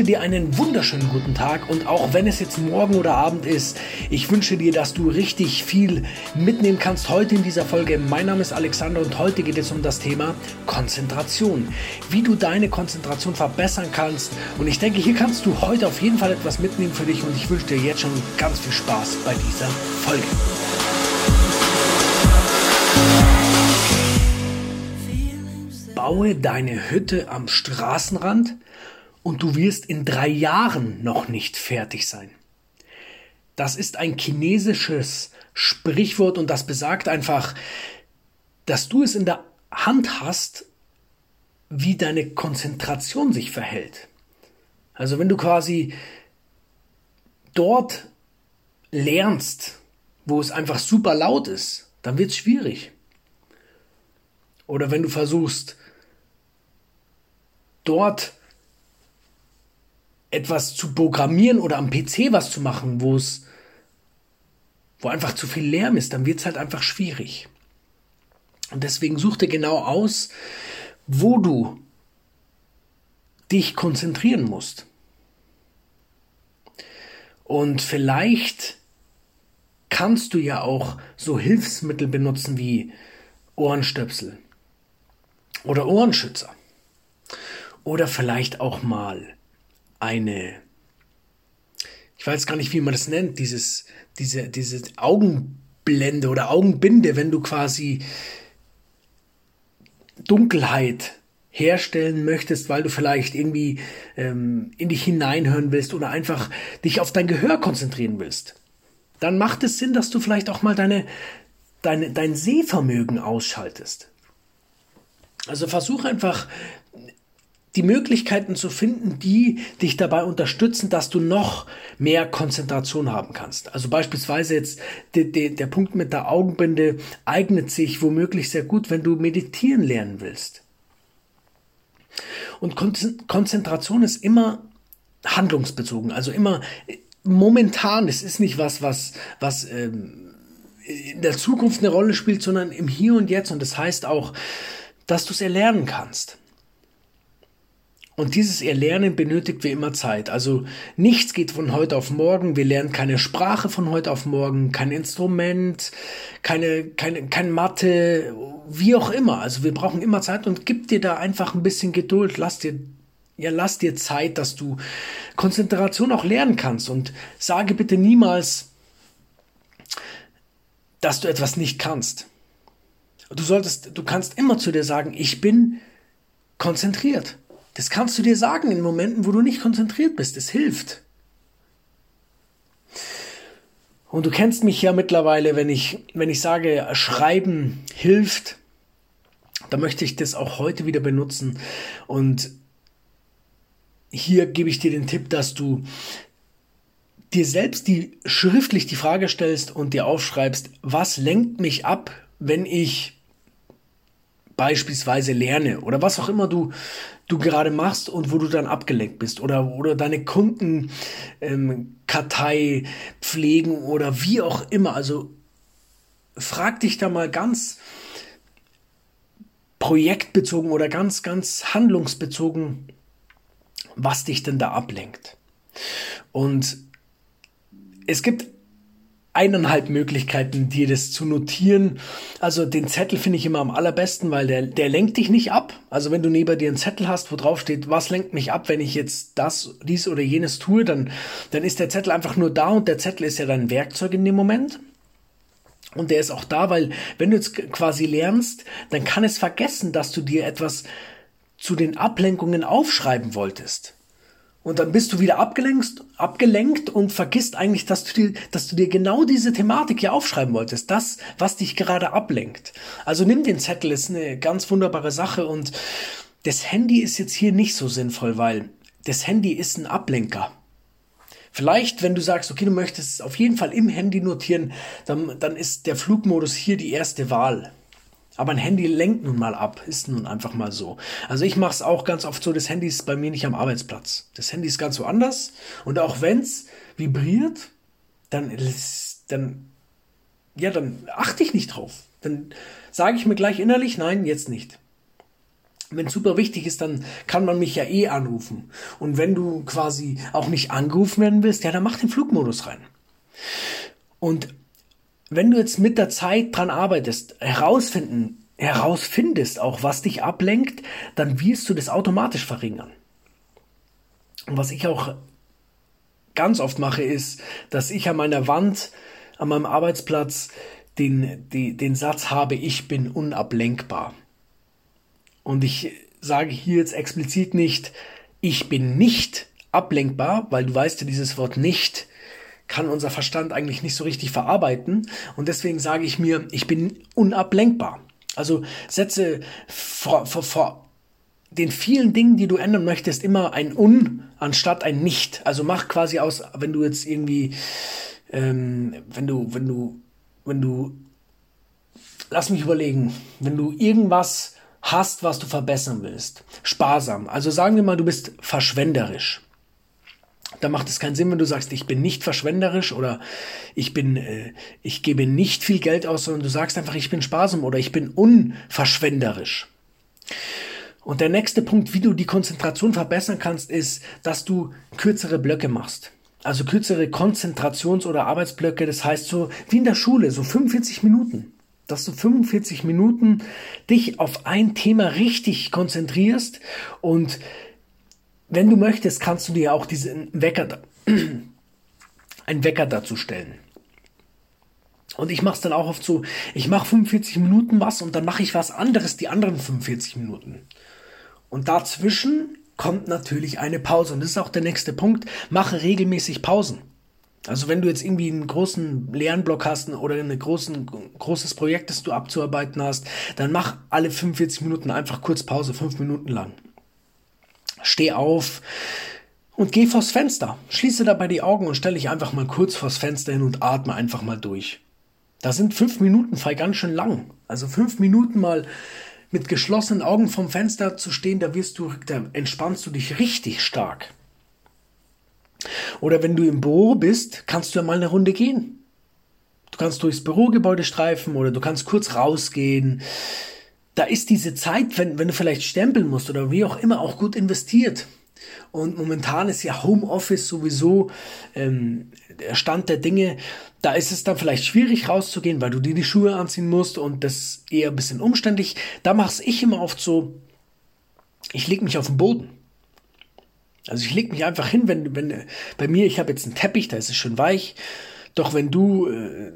wünsche dir einen wunderschönen guten Tag und auch wenn es jetzt morgen oder Abend ist, ich wünsche dir, dass du richtig viel mitnehmen kannst heute in dieser Folge. Mein Name ist Alexander und heute geht es um das Thema Konzentration. Wie du deine Konzentration verbessern kannst und ich denke, hier kannst du heute auf jeden Fall etwas mitnehmen für dich und ich wünsche dir jetzt schon ganz viel Spaß bei dieser Folge. Baue deine Hütte am Straßenrand und du wirst in drei Jahren noch nicht fertig sein. Das ist ein chinesisches Sprichwort und das besagt einfach, dass du es in der Hand hast, wie deine Konzentration sich verhält. Also wenn du quasi dort lernst, wo es einfach super laut ist, dann wird es schwierig. Oder wenn du versuchst, dort etwas zu programmieren oder am PC was zu machen, wo es, wo einfach zu viel Lärm ist, dann wird es halt einfach schwierig. Und deswegen such dir genau aus, wo du dich konzentrieren musst. Und vielleicht kannst du ja auch so Hilfsmittel benutzen wie Ohrenstöpsel oder Ohrenschützer. Oder vielleicht auch mal eine, ich weiß gar nicht, wie man das nennt, dieses, diese, diese Augenblende oder Augenbinde, wenn du quasi Dunkelheit herstellen möchtest, weil du vielleicht irgendwie ähm, in dich hineinhören willst oder einfach dich auf dein Gehör konzentrieren willst, dann macht es Sinn, dass du vielleicht auch mal deine, deine, dein Sehvermögen ausschaltest. Also versuch einfach die Möglichkeiten zu finden, die dich dabei unterstützen, dass du noch mehr Konzentration haben kannst. Also beispielsweise jetzt de, de, der Punkt mit der Augenbinde eignet sich womöglich sehr gut, wenn du meditieren lernen willst. Und Konzentration ist immer handlungsbezogen, also immer momentan. Es ist nicht was, was, was ähm, in der Zukunft eine Rolle spielt, sondern im Hier und Jetzt. Und das heißt auch, dass du es erlernen kannst. Und dieses Erlernen benötigt wie immer Zeit. Also nichts geht von heute auf morgen. Wir lernen keine Sprache von heute auf morgen, kein Instrument, keine, keine, kein Mathe, wie auch immer. Also wir brauchen immer Zeit und gib dir da einfach ein bisschen Geduld. Lass dir, ja, lass dir Zeit, dass du Konzentration auch lernen kannst und sage bitte niemals, dass du etwas nicht kannst. Du solltest, du kannst immer zu dir sagen, ich bin konzentriert. Das kannst du dir sagen in Momenten, wo du nicht konzentriert bist. Es hilft. Und du kennst mich ja mittlerweile, wenn ich, wenn ich sage, Schreiben hilft, dann möchte ich das auch heute wieder benutzen. Und hier gebe ich dir den Tipp, dass du dir selbst die schriftlich die Frage stellst und dir aufschreibst, was lenkt mich ab, wenn ich beispielsweise lerne oder was auch immer du, du gerade machst und wo du dann abgelenkt bist oder, oder deine Kundenkartei ähm, pflegen oder wie auch immer. Also frag dich da mal ganz projektbezogen oder ganz, ganz handlungsbezogen, was dich denn da ablenkt. Und es gibt eineinhalb Möglichkeiten, dir das zu notieren. Also den Zettel finde ich immer am allerbesten, weil der, der lenkt dich nicht ab. Also wenn du neben dir einen Zettel hast, wo drauf steht, was lenkt mich ab, wenn ich jetzt das, dies oder jenes tue, dann, dann ist der Zettel einfach nur da und der Zettel ist ja dein Werkzeug in dem Moment. Und der ist auch da, weil wenn du jetzt quasi lernst, dann kann es vergessen, dass du dir etwas zu den Ablenkungen aufschreiben wolltest. Und dann bist du wieder abgelenkt, abgelenkt und vergisst eigentlich, dass du, dir, dass du dir genau diese Thematik hier aufschreiben wolltest. Das, was dich gerade ablenkt. Also nimm den Zettel, ist eine ganz wunderbare Sache und das Handy ist jetzt hier nicht so sinnvoll, weil das Handy ist ein Ablenker. Vielleicht, wenn du sagst, okay, du möchtest es auf jeden Fall im Handy notieren, dann, dann ist der Flugmodus hier die erste Wahl. Aber ein Handy lenkt nun mal ab, ist nun einfach mal so. Also ich mache es auch ganz oft so, das Handy ist bei mir nicht am Arbeitsplatz. Das Handy ist ganz woanders und auch wenn es vibriert, dann, dann, ja, dann achte ich nicht drauf. Dann sage ich mir gleich innerlich, nein, jetzt nicht. wenn es super wichtig ist, dann kann man mich ja eh anrufen. Und wenn du quasi auch nicht angerufen werden willst, ja, dann mach den Flugmodus rein. Und wenn du jetzt mit der Zeit dran arbeitest, herausfinden, herausfindest auch, was dich ablenkt, dann wirst du das automatisch verringern. Und was ich auch ganz oft mache, ist, dass ich an meiner Wand, an meinem Arbeitsplatz den, die, den Satz habe, ich bin unablenkbar. Und ich sage hier jetzt explizit nicht, ich bin nicht ablenkbar, weil du weißt ja, dieses Wort nicht kann unser Verstand eigentlich nicht so richtig verarbeiten. Und deswegen sage ich mir, ich bin unablenkbar. Also setze vor, vor, vor den vielen Dingen, die du ändern möchtest, immer ein Un anstatt ein Nicht. Also mach quasi aus, wenn du jetzt irgendwie, ähm, wenn du, wenn du, wenn du, lass mich überlegen, wenn du irgendwas hast, was du verbessern willst. Sparsam. Also sagen wir mal, du bist verschwenderisch. Da macht es keinen Sinn, wenn du sagst, ich bin nicht verschwenderisch oder ich bin, äh, ich gebe nicht viel Geld aus, sondern du sagst einfach, ich bin sparsam oder ich bin unverschwenderisch. Und der nächste Punkt, wie du die Konzentration verbessern kannst, ist, dass du kürzere Blöcke machst. Also kürzere Konzentrations- oder Arbeitsblöcke, das heißt so wie in der Schule, so 45 Minuten dass du 45 Minuten dich auf ein Thema richtig konzentrierst und wenn du möchtest, kannst du dir auch diesen Wecker, einen Wecker dazu stellen. Und ich mache es dann auch oft so, ich mache 45 Minuten was und dann mache ich was anderes die anderen 45 Minuten. Und dazwischen kommt natürlich eine Pause. Und das ist auch der nächste Punkt. Mache regelmäßig Pausen. Also wenn du jetzt irgendwie einen großen Lernblock hast oder ein großes Projekt, das du abzuarbeiten hast, dann mach alle 45 Minuten einfach kurz Pause, fünf Minuten lang. Steh auf und geh vors Fenster. Schließe dabei die Augen und stell dich einfach mal kurz vors Fenster hin und atme einfach mal durch. Da sind fünf Minuten frei ganz schön lang. Also fünf Minuten mal mit geschlossenen Augen vom Fenster zu stehen, da wirst du, da entspannst du dich richtig stark. Oder wenn du im Büro bist, kannst du ja mal eine Runde gehen. Du kannst durchs Bürogebäude streifen oder du kannst kurz rausgehen. Da ist diese Zeit, wenn, wenn du vielleicht stempeln musst oder wie auch immer, auch gut investiert. Und momentan ist ja Homeoffice sowieso ähm, der Stand der Dinge. Da ist es dann vielleicht schwierig rauszugehen, weil du dir die Schuhe anziehen musst und das eher ein bisschen umständlich. Da mache ich immer oft so, ich lege mich auf den Boden. Also ich lege mich einfach hin, wenn, wenn bei mir, ich habe jetzt einen Teppich, da ist es schön weich. Doch wenn du äh,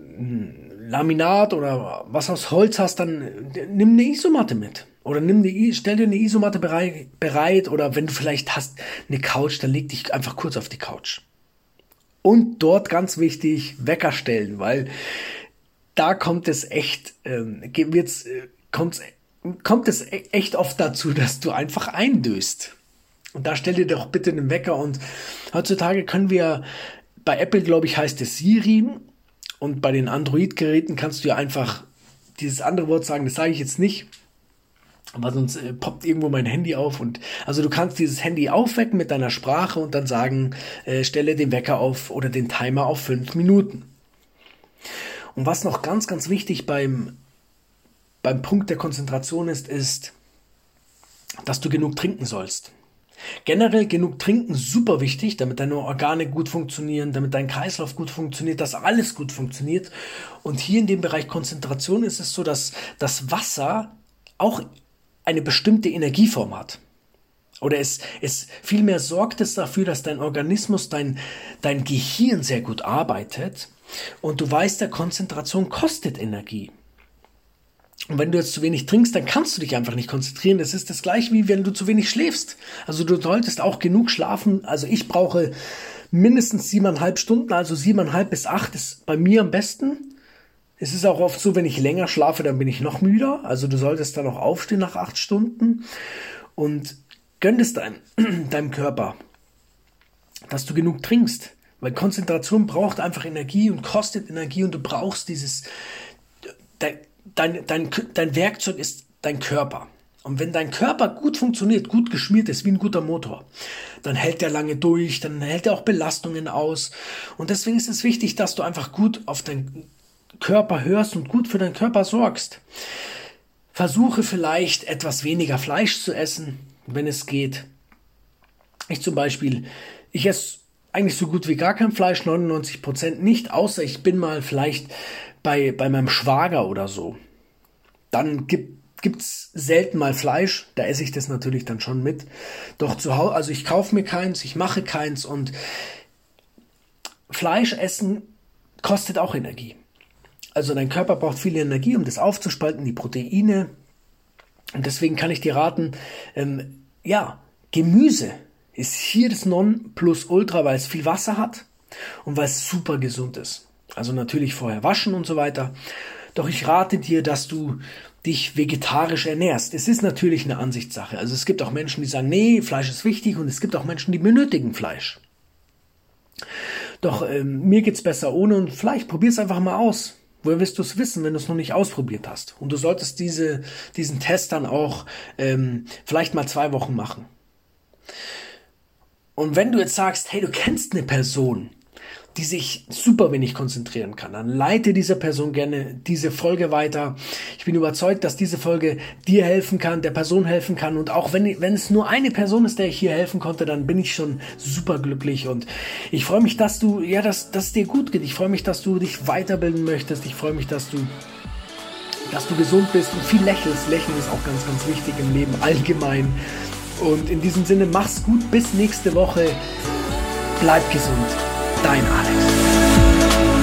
Laminat oder was aus Holz hast, dann nimm eine Isomatte mit. Oder nimm eine, stell dir eine Isomatte bereit, bereit oder wenn du vielleicht hast eine Couch, dann leg dich einfach kurz auf die Couch. Und dort ganz wichtig, Wecker stellen, weil da kommt es echt, ähm, wird's, äh, kommt, kommt es e-, echt oft dazu, dass du einfach eindöst. Und da stell dir doch bitte einen Wecker. Und heutzutage können wir, bei Apple, glaube ich, heißt es Siri. Und bei den Android-Geräten kannst du ja einfach dieses andere Wort sagen, das sage ich jetzt nicht. Aber sonst äh, poppt irgendwo mein Handy auf und also du kannst dieses Handy aufwecken mit deiner Sprache und dann sagen, äh, stelle den Wecker auf oder den Timer auf fünf Minuten. Und was noch ganz, ganz wichtig beim, beim Punkt der Konzentration ist, ist, dass du genug trinken sollst. Generell genug trinken, super wichtig, damit deine Organe gut funktionieren, damit dein Kreislauf gut funktioniert, dass alles gut funktioniert. Und hier in dem Bereich Konzentration ist es so, dass das Wasser auch eine bestimmte Energieform hat. Oder es, es vielmehr sorgt es dafür, dass dein Organismus, dein, dein Gehirn sehr gut arbeitet. Und du weißt, der Konzentration kostet Energie. Und wenn du jetzt zu wenig trinkst, dann kannst du dich einfach nicht konzentrieren. Das ist das gleiche wie wenn du zu wenig schläfst. Also du solltest auch genug schlafen. Also ich brauche mindestens siebeneinhalb Stunden, also siebeneinhalb bis acht ist bei mir am besten. Es ist auch oft so, wenn ich länger schlafe, dann bin ich noch müder. Also du solltest dann auch aufstehen nach acht Stunden und gönn es dein, deinem Körper, dass du genug trinkst. Weil Konzentration braucht einfach Energie und kostet Energie und du brauchst dieses, dein, dein, dein Werkzeug ist dein Körper. Und wenn dein Körper gut funktioniert, gut geschmiert ist, wie ein guter Motor, dann hält er lange durch, dann hält er auch Belastungen aus. Und deswegen ist es wichtig, dass du einfach gut auf deinen Körper hörst und gut für deinen Körper sorgst. versuche vielleicht etwas weniger Fleisch zu essen, wenn es geht. Ich zum Beispiel, ich esse eigentlich so gut wie gar kein Fleisch, 99 Prozent nicht, außer ich bin mal vielleicht bei, bei meinem Schwager oder so. Dann gibt gibt's selten mal Fleisch, da esse ich das natürlich dann schon mit. Doch zu Hause, also ich kaufe mir keins, ich mache keins und Fleisch essen kostet auch Energie. Also dein Körper braucht viel Energie, um das aufzuspalten, die Proteine. Und deswegen kann ich dir raten, ähm, ja, Gemüse ist hier das Non plus Ultra, weil es viel Wasser hat und weil es super gesund ist. Also natürlich vorher waschen und so weiter. Doch ich rate dir, dass du dich vegetarisch ernährst. Es ist natürlich eine Ansichtssache. Also es gibt auch Menschen, die sagen, nee, Fleisch ist wichtig und es gibt auch Menschen, die benötigen Fleisch. Doch ähm, mir geht's besser ohne und vielleicht probier's einfach mal aus. Woher wirst du es wissen, wenn du es noch nicht ausprobiert hast? Und du solltest diese, diesen Test dann auch ähm, vielleicht mal zwei Wochen machen. Und wenn du jetzt sagst, hey, du kennst eine Person, die sich super wenig konzentrieren kann, dann leite dieser Person gerne diese Folge weiter. Ich bin überzeugt, dass diese Folge dir helfen kann, der Person helfen kann. Und auch wenn, wenn es nur eine Person ist, der ich hier helfen konnte, dann bin ich schon super glücklich. Und ich freue mich, dass du, ja, dass, dass es dir gut geht. Ich freue mich, dass du dich weiterbilden möchtest. Ich freue mich, dass du dass du gesund bist und viel lächelst. Lächeln ist auch ganz, ganz wichtig im Leben allgemein. Und in diesem Sinne, mach's gut, bis nächste Woche. Bleib gesund. Dein Alex.